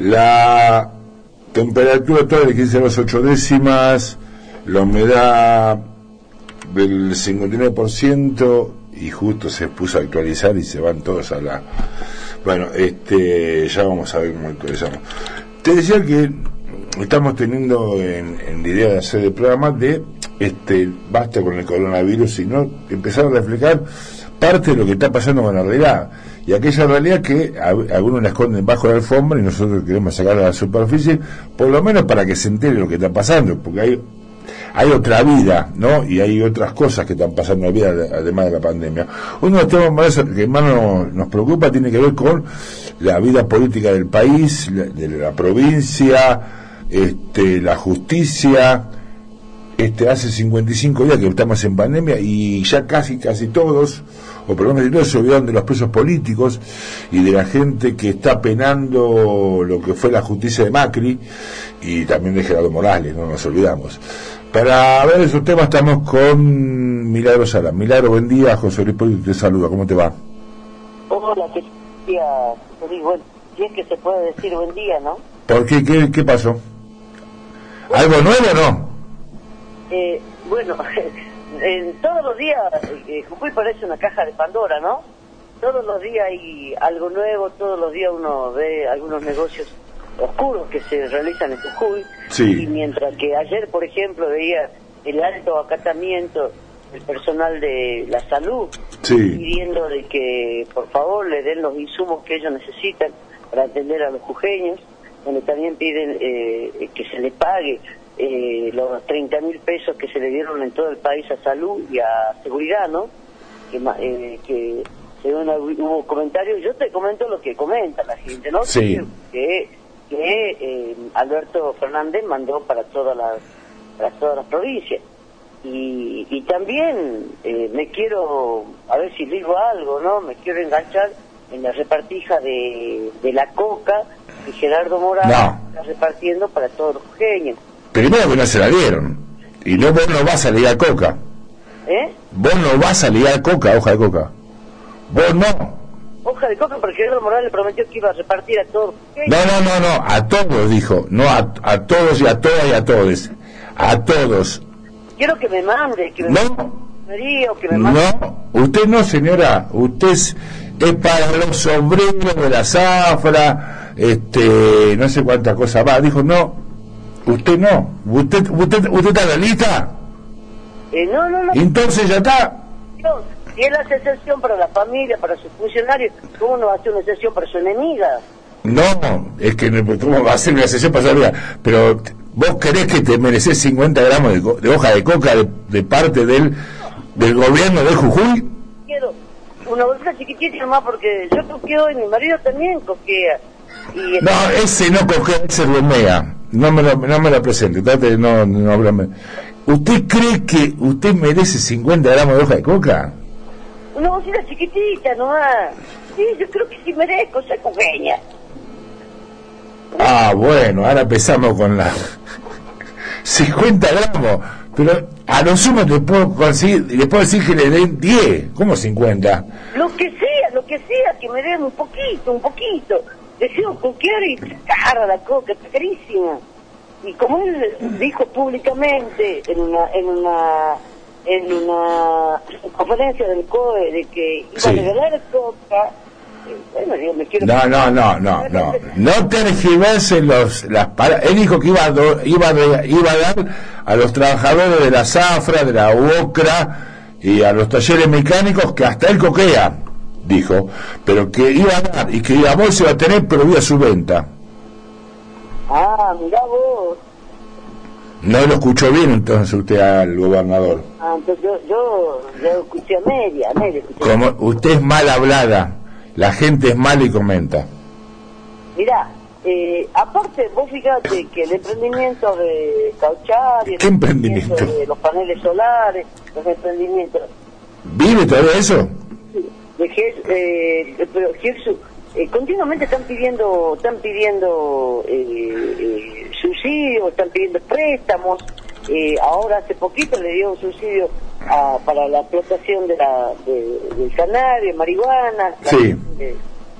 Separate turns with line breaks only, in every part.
La temperatura toda de 15 a las 8 décimas, la humedad del 59% y justo se puso a actualizar y se van todos a la... Bueno, este, ya vamos a ver cómo actualizamos. Te decía que estamos teniendo en, en la idea de hacer el programa de este basta con el coronavirus, sino empezar a reflejar parte de lo que está pasando con la realidad. Y aquella realidad que algunos la esconden bajo la alfombra y nosotros queremos sacarla a la superficie, por lo menos para que se entere lo que está pasando, porque hay hay otra vida, ¿no? Y hay otras cosas que están pasando en la vida, además de la pandemia. Uno de los temas que más nos, preocupa tiene que ver con la vida política del país, de la provincia, este, la justicia. Este, hace 55 días que estamos en pandemia y ya casi, casi todos, o lo menos todos se olvidaron de los presos políticos y de la gente que está penando lo que fue la justicia de Macri y también de Gerardo Morales, no nos olvidamos. Para ver esos temas estamos con Milagro Sala. Milagro, buen día. José Luis Polito te saluda. ¿Cómo te va?
Hola, qué día. Bueno, si es que se puede decir buen día, ¿no?
¿Por qué? ¿Qué, qué pasó? ¿Algo nuevo o no?
Eh, bueno, en todos los días, eh, Jujuy parece una caja de Pandora, ¿no? Todos los días hay algo nuevo, todos los días uno ve algunos negocios oscuros que se realizan en Jujuy. Y mientras que ayer, por ejemplo, veía el alto acatamiento del personal de la salud pidiendo de que por favor le den los insumos que ellos necesitan para atender a los jujeños, donde también piden eh, que se le pague eh, los 30 mil pesos que se le dieron en todo el país a salud y a seguridad, ¿no? Que, eh, que según hubo comentarios, yo te comento lo que comenta la gente, ¿no?
Sí.
Que que eh, Alberto Fernández mandó para todas las para todas las provincias y, y también eh, me quiero a ver si digo algo no me quiero enganchar en la repartija de, de la coca que Gerardo Morales está repartiendo para todos los genios
primero que no se la dieron. Y no vos no vas a ligar coca.
¿Eh?
vos no vas a ligar coca hoja de coca. Vos no.
Hoja de coca porque Gerardo Morales prometió que iba a repartir a todos.
No, no, no, no, a todos dijo, no a, a todos y a todas y a todos, a todos.
Quiero que me mande, que me
no. No, usted no, señora, usted es, para los sombreros de la zafra, este, no sé cuánta cosa va. Dijo, no, usted no, usted, usted, usted está en la lista.
Eh, no, no, no.
Entonces ya está.
Si él hace excepción para la familia, para sus funcionarios, ¿cómo no va a hacer una excepción para su enemiga?
No, es que ¿cómo va a hacer una excepción para su enemiga? Pero vos querés que te mereces 50 gramos de, hoja de coca de, parte del, del gobierno de Jujuy?
Quiero una bolsa chiquitita nomás porque yo coqueo y mi marido también coquea. Y
no, ese no coquea, ese rumea. No me lo, no me lo presente, trate, no, no, ¿Usted cree que usted merece 50 gramos de hoja de coca?
Una bolsita chiquitita nomás. Sí, yo creo que sí merezco ser coqueña.
Ah, bueno, ahora empezamos con la 50 gramos. Pero a lo sumo le puedo, conseguir, le puedo decir que le den 10. ¿Cómo 50?
Lo que sea, lo que sea, que me den un poquito, un poquito. Deseo coquear y cara la coca, está carísima. Y como él dijo públicamente en una, en una en una conferencia del COE de que iba a regalar coca. Bueno, yo me quiero
no, no, no, no, no. No tergiversen los, las Él dijo que iba a, iba, a, iba a dar a los trabajadores de la zafra, de la UOCRA y a los talleres mecánicos que hasta él coquea, dijo, pero que iba a dar y que a vos se iba a tener prohibida su venta.
Ah, mirá vos.
No lo escuchó bien entonces usted al gobernador.
Ah, entonces yo, yo, yo escuché a media, a media.
Como usted es mal hablada, la gente es mal y comenta.
Mirá, eh, aparte vos fíjate que el emprendimiento de Cauchar y el
¿Qué emprendimiento?
de los paneles solares, los emprendimientos.
¿Vive todavía eso?
De, eh, pero eh, continuamente están pidiendo, están pidiendo eh, subsidios, están pidiendo préstamos. Ahora hace poquito le dio un subsidio para la explotación de la, de, del cannabis, marihuana,
sí.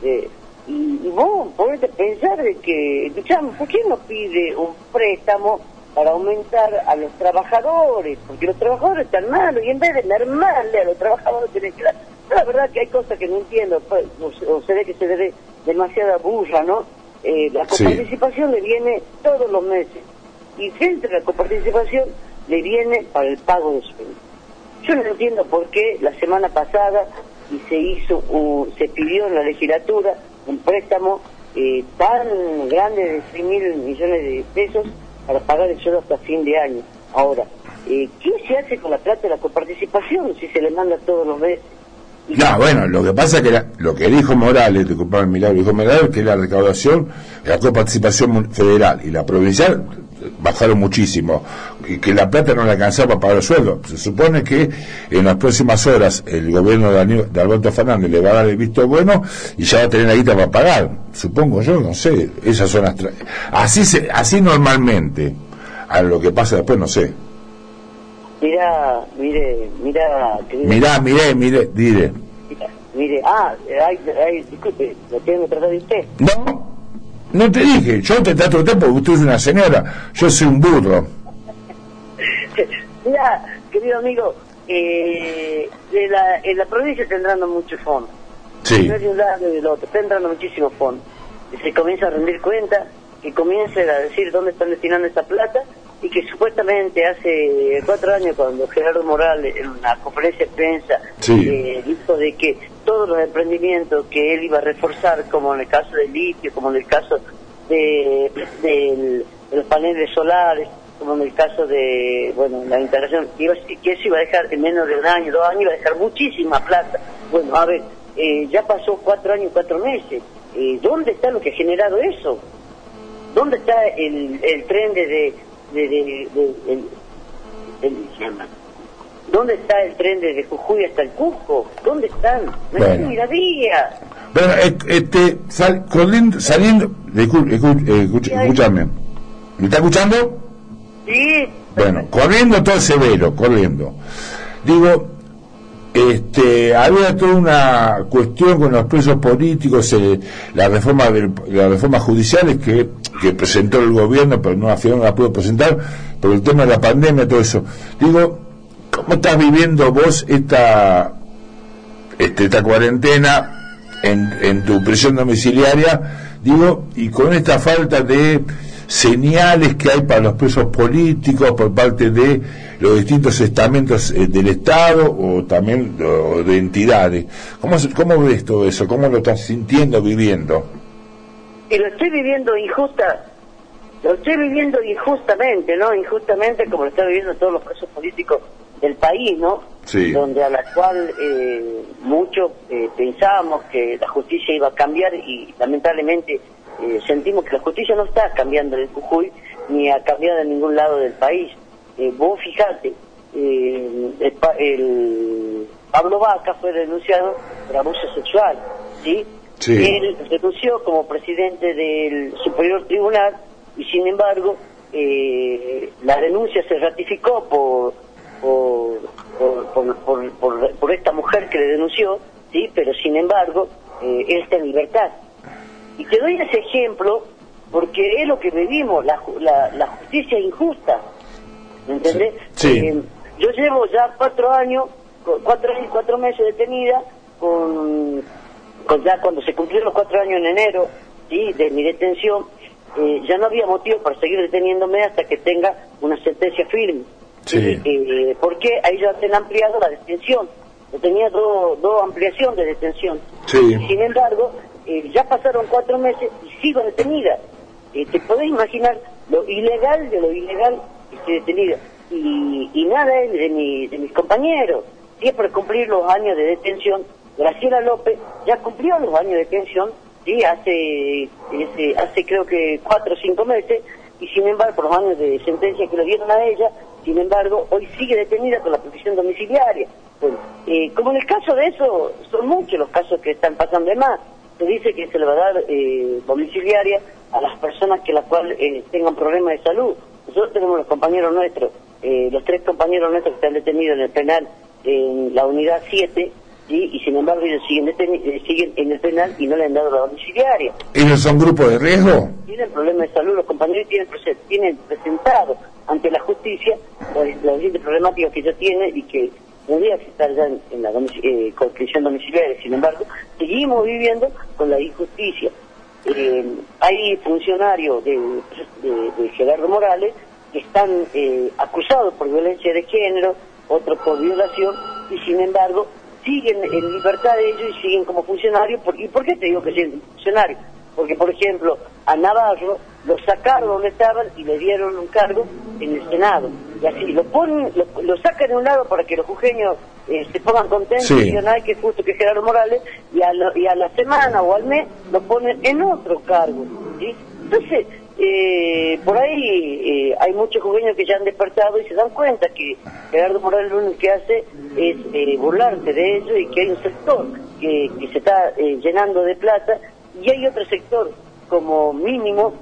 de, y, vos podés pensar de que, escuchamos, ¿por qué no pide un préstamo para aumentar a los trabajadores? Porque los trabajadores están malos y en vez de mermarle a los trabajadores tienen que dar... La verdad que hay cosas que no entiendo, pues, o, se ve que se ve demasiada burra, ¿no? Eh, la coparticipación le viene todos los meses y frente a la coparticipación le viene para el pago de sueldo. Yo no entiendo por qué la semana pasada y se hizo, se pidió en la legislatura un préstamo eh, tan grande de 6 mil millones de pesos para pagar el sueldo hasta fin de año. Ahora, eh, ¿qué se hace con la plata de la coparticipación si se le manda todos los meses?
No, bueno, lo que pasa es que lo que dijo Morales, el milagro, dijo Morales que la recaudación, la coparticipación federal y la provincial bajaron muchísimo y que la plata no le alcanzaba para pagar el sueldo. Se supone que en las próximas horas el gobierno de, Alberto Fernández le va a dar el visto bueno y ya va a tener la guita para pagar. Supongo yo, no sé. Esas son las así así normalmente. A lo que pasa después no sé.
Mira, mire, mira,
mira, mire, mire,
mire. Mire, ah, ay, disculpe, ¿lo tiene que tratar de usted?
No, no te dije, yo te trato de usted porque usted es una señora, yo soy un burro.
Mira, querido amigo, eh, de la, en la provincia está entrando mucho fondo.
Sí.
No es de un lado ni del otro, está entrando muchísimo fondo. Se comienza a rendir cuenta, que comience a decir dónde están destinando esta plata y que supuestamente hace cuatro años cuando Gerardo Morales en una conferencia de prensa eh, dijo de que todos los emprendimientos que él iba a reforzar, como en el caso del litio, como en el caso de, los paneles solares, como en el caso de, bueno, la instalación, que, eso iba a dejar en menos de un año, dos años, iba a dejar muchísima plata. Bueno, a ver, eh, ya pasó cuatro años, cuatro meses. Eh, ¿Dónde está lo que ha generado eso? ¿Dónde está el, el tren de, de, de, el, ¿Dónde está el tren desde Jujuy hasta el Cusco? ¿Dónde están? No bueno. hay
Bueno, este, sal, saliendo, escúchame, ¿me está escuchando?
Sí.
Bueno, corriendo todo severo, corriendo. Digo, este, había toda una cuestión con los presos políticos, eh, la reforma las reformas judiciales que, presentó el gobierno, pero no, al final no la pudo presentar, por el tema de la pandemia, todo eso. Digo, ¿cómo estás viviendo vos esta, este, esta cuarentena en, en tu prisión domiciliaria? Digo, y con esta falta de señales que hay para los presos políticos por parte de los distintos estamentos eh, del Estado o también de entidades. ¿Cómo, ¿Cómo ves todo eso? ¿Cómo lo estás sintiendo, viviendo?
Y lo estoy viviendo injusta, lo estoy viviendo injustamente, ¿no? Injustamente como lo están viviendo todos los presos políticos del país, ¿no?
Sí.
Donde a la cual eh, muchos eh, pensábamos que la justicia iba a cambiar y lamentablemente eh, sentimos que la justicia no está cambiando en Jujuy ni ha cambiado en ningún lado del país. Eh, vos fijate, eh, el, Pablo Vaca fue denunciado por abuso sexual, ¿sí? Él denunció como presidente del Superior Tribunal y sin embargo la denuncia se ratificó por por, por, por, por, esta mujer que le denunció, ¿sí? Pero sin embargo él está en libertad. Te doy ese ejemplo porque es lo que vivimos, la, la, justicia injusta. ¿Me entendés?
Sí.
Eh, yo llevo ya cuatro años, cuatro años, cuatro meses detenida, con, con ya cuando se cumplieron los cuatro años en enero, ¿sí? de mi detención, eh, ya no había motivo para seguir deteniéndome hasta que tenga una sentencia firme.
Sí.
Eh, porque ahí ya se han ampliado la detención. Yo tenía dos ampliación de detención.
Sí.
Sin embargo, eh, ya pasaron cuatro meses y sigo detenida. Eh, te podés imaginar lo ilegal de lo ilegal que estoy detenida. Y, y nada de, de, de mis compañeros. Siempre cumplir los años de detención. Graciela López ya cumplió los años de detención, sí, hace, hace creo que cuatro o cinco meses, y sin embargo, por los años de sentencia que le dieron a ella, sin embargo, hoy sigue detenida con la protección domiciliaria. Bueno, eh, como en el caso de eso, son muchos los casos que están pasando de más se dice que se le va a dar eh, domiciliaria a las personas que las cuales eh, tengan problemas de salud. Nosotros tenemos los compañeros nuestros, eh, los tres compañeros nuestros que están detenidos en el penal en la unidad 7, ¿sí? y sin embargo ellos siguen, eh, siguen en el penal y no le han dado la domiciliaria.
¿Ellos son grupos de riesgo?
Tienen problemas de salud, los compañeros tienen, tienen presentado ante la justicia las distintas problemáticas que ellos tienen y que que estar ya en, la eh, domiciliaria. Sin embargo, seguimos viviendo con la injusticia. Eh, hay funcionarios de, de, Gerardo Morales que están eh, acusados por violencia de género, otros por violación, y sin embargo siguen en libertad de ellos y siguen como funcionarios. ¿Y por qué te digo que siguen funcionarios? Porque, por ejemplo, a Navarro lo sacaron donde estaban y le dieron un cargo en el Senado. Y así, lo ponen, lo, sacan de un lado para que los jujeños eh, se pongan contentos y digan, ay, que justo que Gerardo Morales, y a, y a la semana o al mes lo ponen en otro cargo. ¿sí? Entonces, eh, por ahí eh, hay muchos jujeños que ya han despertado y se dan cuenta que Gerardo Morales lo único que hace es eh, burlarse de ellos y que hay un sector que, que se está llenando de plata y hay otro sector como mínimo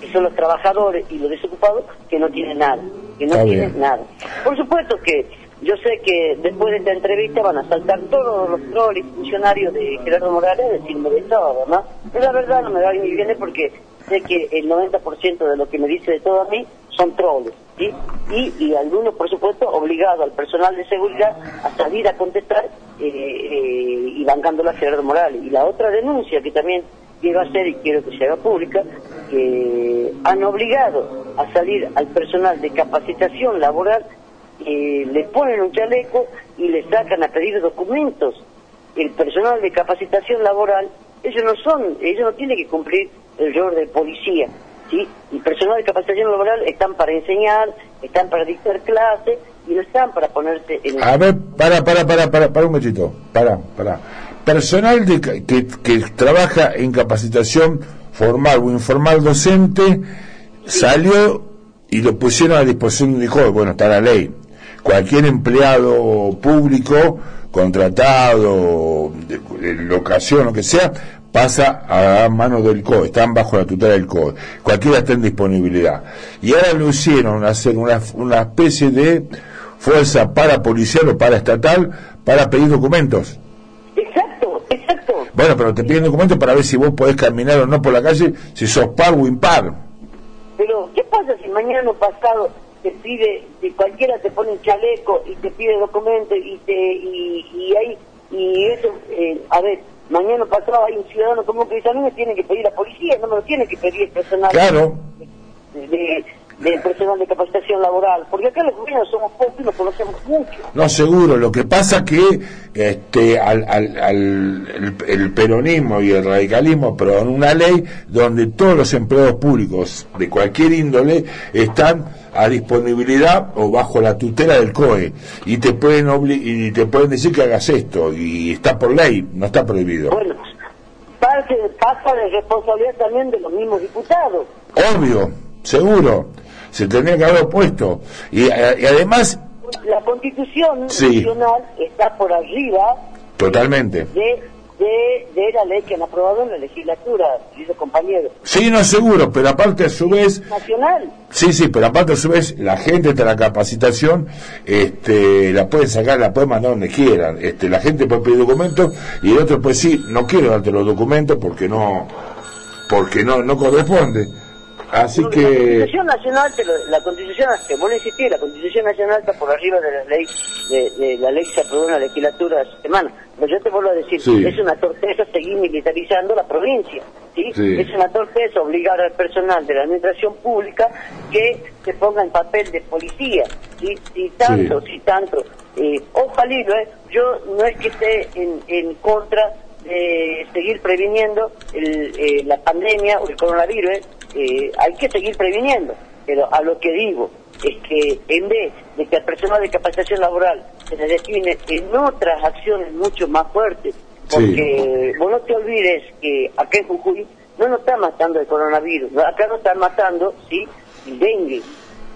que son los trabajadores y los desocupados que no tienen nada, que no tienen nada. Por supuesto que yo sé que después de esta entrevista van a saltar todos los trolls funcionarios de Gerardo Morales a decirme de todo, ¿no? Pero la verdad no me va ni viene porque sé que el 90% de lo que me dice de todo a mí son trolls, ¿sí? Y, y algunos, por supuesto, obligados al personal de seguridad a salir a contestar eh, eh, y bancándolo a Gerardo Morales. Y la otra denuncia que también quiero hacer y quiero que se haga pública, que han obligado a salir al personal de capacitación laboral, eh, les ponen un chaleco y les sacan a pedir documentos. El personal de capacitación laboral, ellos no son, ellos no tienen que cumplir el rol de policía, ¿sí? El personal de capacitación laboral están para enseñar, están para dictar clases y no están para ponerse en...
A ver, para, para, para, para, para un momentito, para, para personal de, que, que, trabaja en capacitación formal o informal docente salió y lo pusieron a disposición de un bueno, está la ley. Cualquier empleado público, contratado, de, locación, lo que sea, pasa a manos del COE, están bajo la tutela del COE. Cualquiera está en disponibilidad. Y ahora lo hicieron hacer una, una especie de fuerza para policial o para estatal para pedir documentos bueno, pero te piden documentos para ver si vos podés caminar o no por la calle, si sos par o impar.
Pero, ¿qué pasa si mañana o pasado te pide, si cualquiera te pone un chaleco y te pide documentos y te y, y ahí, y eso, eh, a ver, mañana pasado hay un ciudadano como que dice, a mí me tiene que pedir la policía, no me lo tiene que pedir el personal.
Claro.
de, de personal de capacitación laboral, porque acá los gobiernos somos pocos y nos conocemos mucho.
No, seguro, lo que pasa que este, al, al, el, peronismo y el radicalismo pero en una ley donde todos los empleados públicos de cualquier índole están a disponibilidad o bajo la tutela del COE y te pueden y te pueden decir que hagas esto y está por ley, no está prohibido.
Bueno, parte, pasa de responsabilidad también de los mismos diputados.
Obvio, seguro se tendría que haber opuesto. Y, eh, y además...
La constitución nacional está por arriba...
Totalmente.
De, de, la ley que han aprobado en la legislatura, queridos compañeros.
Sí, no seguro, pero aparte a su vez...
Nacional.
Sí, sí, pero aparte a su vez la gente de la capacitación este, la puede sacar, la puede mandar donde quieran. Este, la gente puede pedir documentos y el otro pues sí, no quiero darte los documentos porque no porque no no corresponde. Así que...
La Constitución Nacional, la Constitución, que vos insistir, la Constitución Nacional está por arriba de la ley, de, la ley que se aprobó en la legislatura esta semana. Pero yo te vuelvo a decir, es una torpeza seguir militarizando la provincia. ¿sí? Es una torpeza obligar al personal de la administración pública que se ponga en papel de policía. ¿sí? Si tanto, si tanto. Eh, ojalá, ¿eh? yo no es que esté en, en contra de seguir previniendo el, eh, la pandemia o el coronavirus, eh, hay que seguir previniendo. Pero a lo que digo es que en vez de que al personal de capacitación laboral se le define en otras acciones mucho más fuertes, porque vos no te olvides que acá en Jujuy no nos está matando el coronavirus, acá nos están matando, sí, el dengue,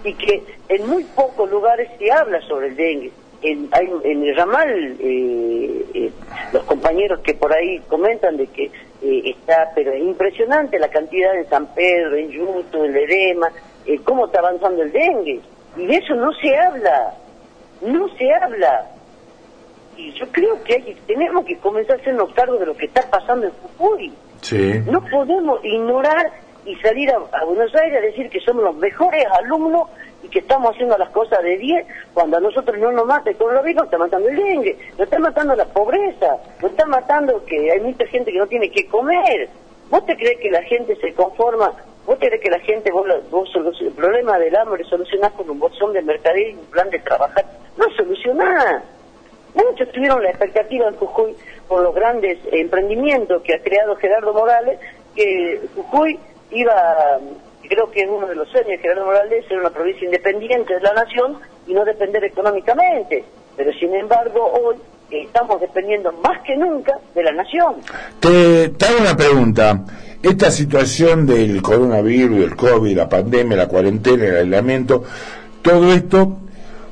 y que en muy pocos lugares se habla sobre el dengue. En, en el ramal eh, eh, los compañeros que por ahí comentan de que eh, está, pero es impresionante la cantidad en San Pedro, en Yuto, en Ledema, cómo está avanzando el dengue. Y de eso no se habla, no se habla. y yo creo que, hay, tenemos que comenzar a hacernos cargo de lo que está pasando en Jujuy.
Sí.
No podemos ignorar y salir a, Buenos Aires a decir que somos los mejores alumnos y que estamos haciendo las cosas de 10 cuando a nosotros no nos mata el coronavirus, está matando el dengue, nos está matando la pobreza, nos está matando que hay mucha gente que no tiene que comer. ¿Vos te crees que la gente se conforma? ¿Vos te crees que la gente, vos, vos el problema del hambre solucionás con un bolsón de mercadería y un plan de trabajar? No solucionás. Muchos tuvieron la expectativa en Jujuy por los grandes emprendimientos que ha creado Gerardo Morales, que Jujuy iba, creo que es uno de los sueños de Gerardo Morales, ser una provincia independiente de la nación y no depender económicamente. Pero sin embargo, hoy estamos dependiendo más que nunca de la nación.
Te, te hago una pregunta. Esta situación del coronavirus, del COVID, la pandemia, la cuarentena, el aislamiento, todo esto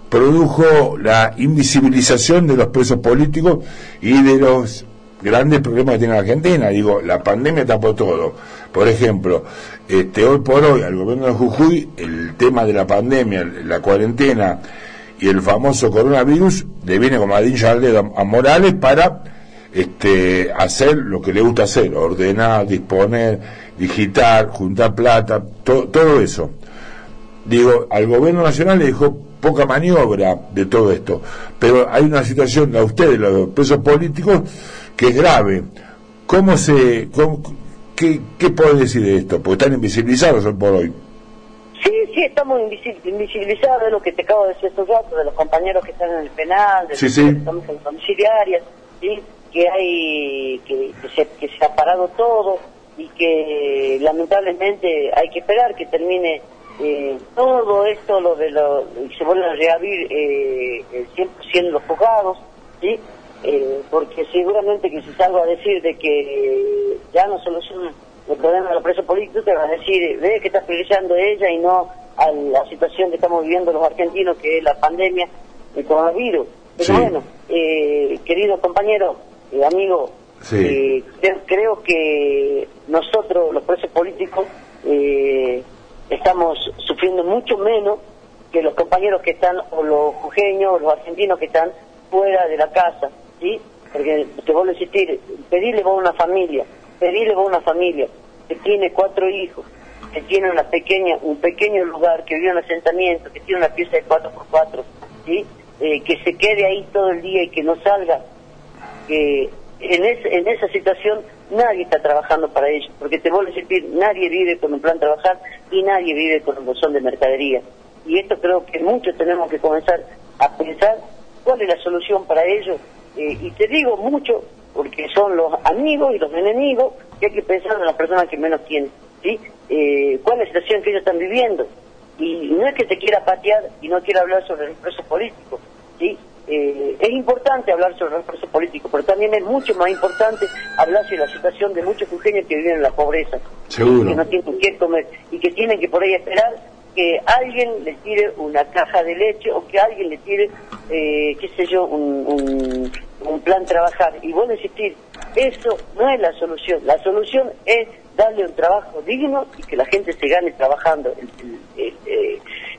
produjo la invisibilización de los presos políticos y de los grandes problemas que tiene la Argentina. Digo, la pandemia tapó todo. Por ejemplo, este, hoy por hoy al gobierno de Jujuy el tema de la pandemia, la cuarentena y el famoso coronavirus le viene como a dedo a Morales para este, hacer lo que le gusta hacer, ordenar, disponer, digitar, juntar plata, todo eso. Digo, al gobierno nacional le dejó poca maniobra de todo esto, pero hay una situación a ustedes, los presos políticos, que es grave. ¿Cómo se, qué, qué pueden decir de esto? Porque están invisibilizados hoy por hoy.
Sí, sí, estamos invisibilizados, de lo que te acabo de decir estos datos, de los compañeros que están en el penal, de los que estamos en domiciliarias, ¿sí? que hay, que, se, que se ha parado todo y que lamentablemente hay que esperar que termine eh, todo esto, lo de lo, se vuelven a reabrir eh, el 100% los juzgados, ¿sí? Eh, porque seguramente que si salgo a decir de que ya no soluciona el problema de los presos políticos, te va a decir, ve que está priorizando ella y no a la situación que estamos viviendo los argentinos, que es la pandemia del coronavirus. Pero bueno, eh, querido compañero, eh, amigo, eh, creo que nosotros, los presos políticos, estamos sufriendo mucho menos que los compañeros que están, o los jujeños, o los argentinos que están fuera de la casa. ¿sí? Porque te vuelvo a insistir, pedirle a una familia, pedirle a una familia que tiene cuatro hijos, que tiene una pequeña, un pequeño lugar, que vive en asentamiento, que tiene una pieza de 4x4, ¿sí? Eh, que se quede ahí todo el día y que no salga, que en, en esa situación nadie está trabajando para ellos, porque te vuelvo a insistir, nadie vive con un plan trabajar y nadie vive con un bolsón de mercadería. Y esto creo que muchos tenemos que comenzar a pensar cuál es la solución para ellos eh, y te digo mucho porque son los amigos y los enemigos que hay que pensar en las personas que menos tienen, ¿sí? Eh, ¿Cuál es la situación que ellos están viviendo? Y no es que te quiera patear y no quiera hablar sobre el preso político, ¿sí? Eh, es importante hablar sobre el preso político, pero también es mucho más importante hablar sobre la situación de muchos jujeños que viven en la pobreza,
Seguro.
que no tienen que comer y que tienen que por ahí esperar que alguien le tire una caja de leche o que alguien le tire, eh, qué sé yo, un, un, plan trabajar. Y bueno, insistir, eso no es la solución. La solución es darle un trabajo digno y que la gente se gane trabajando el,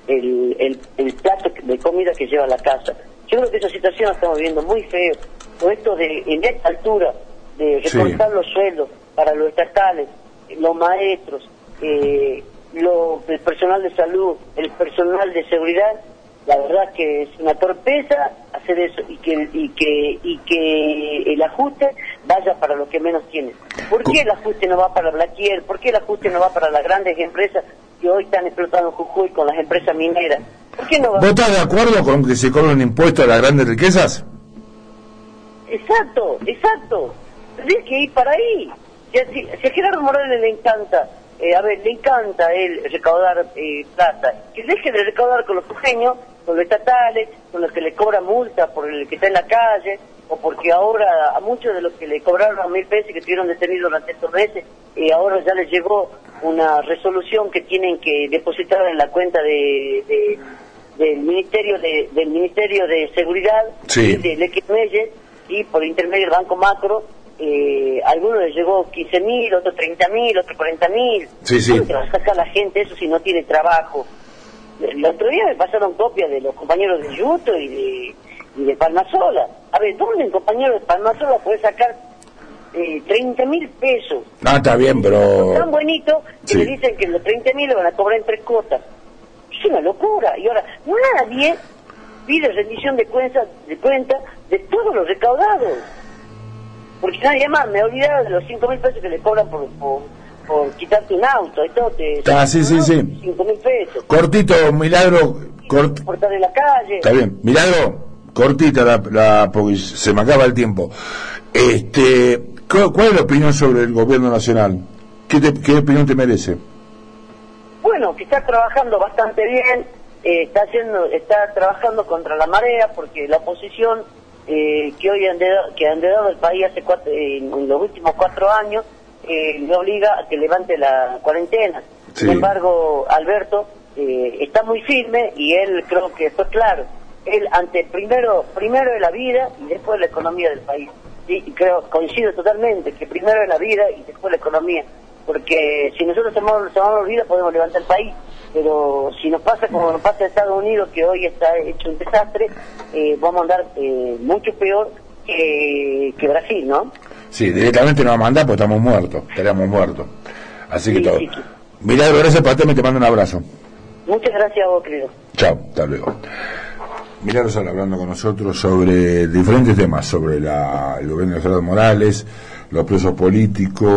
el, el, el plato de comida que lleva a la casa. Yo creo que esa situación la estamos viendo muy feo. Con esto de, en esta altura, de recortar los sueldos para los estatales, los maestros, eh, lo, el personal de salud, el personal de seguridad, la verdad que es una torpeza hacer eso y que y que y que el ajuste vaya para los que menos tienen. ¿Por qué el ajuste no va para Blaquier? ¿Por qué el ajuste no va para las grandes empresas que hoy están explotando Jujuy con las empresas mineras? ¿Por qué no va?
¿Vos estás de acuerdo con que se cobren impuestos a las grandes riquezas?
Exacto, exacto. Tienes que ir para ahí. Si, si a Gerardo Morales le encanta eh, a ver, le encanta él recaudar eh, plata, que deje de recaudar con los sujeños, con los estatales, con los que le cobran multa por el que está en la calle, o porque ahora a muchos de los que le cobraron mil pesos y que estuvieron detenidos durante estos meses, y ahora ya les llegó una resolución que tienen que depositar en la cuenta de, del ministerio de, del ministerio de seguridad
sí.
de Leque y por intermedio del Banco Macro eh, algunos les llegó 15 mil, otros 30 mil, otros 40 mil.
Sí, sí.
¿Cómo a sacar la gente eso si no tiene trabajo? El otro día me pasaron copias de los compañeros de Yuto y de, y de Palmasola. A ver, ¿dónde un compañero de Palmasola puede sacar eh, 30 mil pesos?
Ah, está bien, pero...
Tan bonito que
Sí.
le dicen que los 30 mil le van a cobrar en tres cuotas. Es una locura. Y ahora, nadie pide rendición de cuenta de, cuenta de todos los recaudados. Porque nadie más, me he olvidado de los 5 mil pesos que le cobran por, por, por quitarte un auto todo. Te,
Ah, sí, sí, sí.
5 mil pesos.
Cortito, Milagro, cort-
Por estar en la calle.
Está bien. Milagro, cortita la, la- porque se me acaba el tiempo. Este, ¿cu- ¿Cuál es la opinión sobre el gobierno nacional? ¿Qué, te- qué opinión te merece?
Bueno, que está trabajando bastante bien, eh, está haciendo, está trabajando contra la marea porque la oposición eh, que hoy han dado, que han dado el país hace cuatro, eh, en los últimos cuatro años eh, le obliga a que levante la cuarentena.
Sí.
Sin embargo, Alberto eh, está muy firme y él creo que fue claro. Él ante primero primero es la vida y después la economía del país. Sí, creo coincido totalmente que primero es la vida y después la economía porque si nosotros tomamos, tomamos vida podemos levantar el país, pero si nos pasa como nos pasa en Estados Unidos, que hoy está hecho un desastre, eh, vamos a andar eh, mucho peor que, que Brasil, ¿no?
Sí, directamente nos va a mandar porque estamos muertos, estaríamos muertos. Así que
Sí,
todo.
sí, sí.
Milagro, gracias para te mando un abrazo.
Muchas gracias a vos, querido.
Chao, hasta luego. Milagro Sala hablando con nosotros sobre diferentes temas, sobre la, el gobierno de Gerardo Morales, los presos políticos.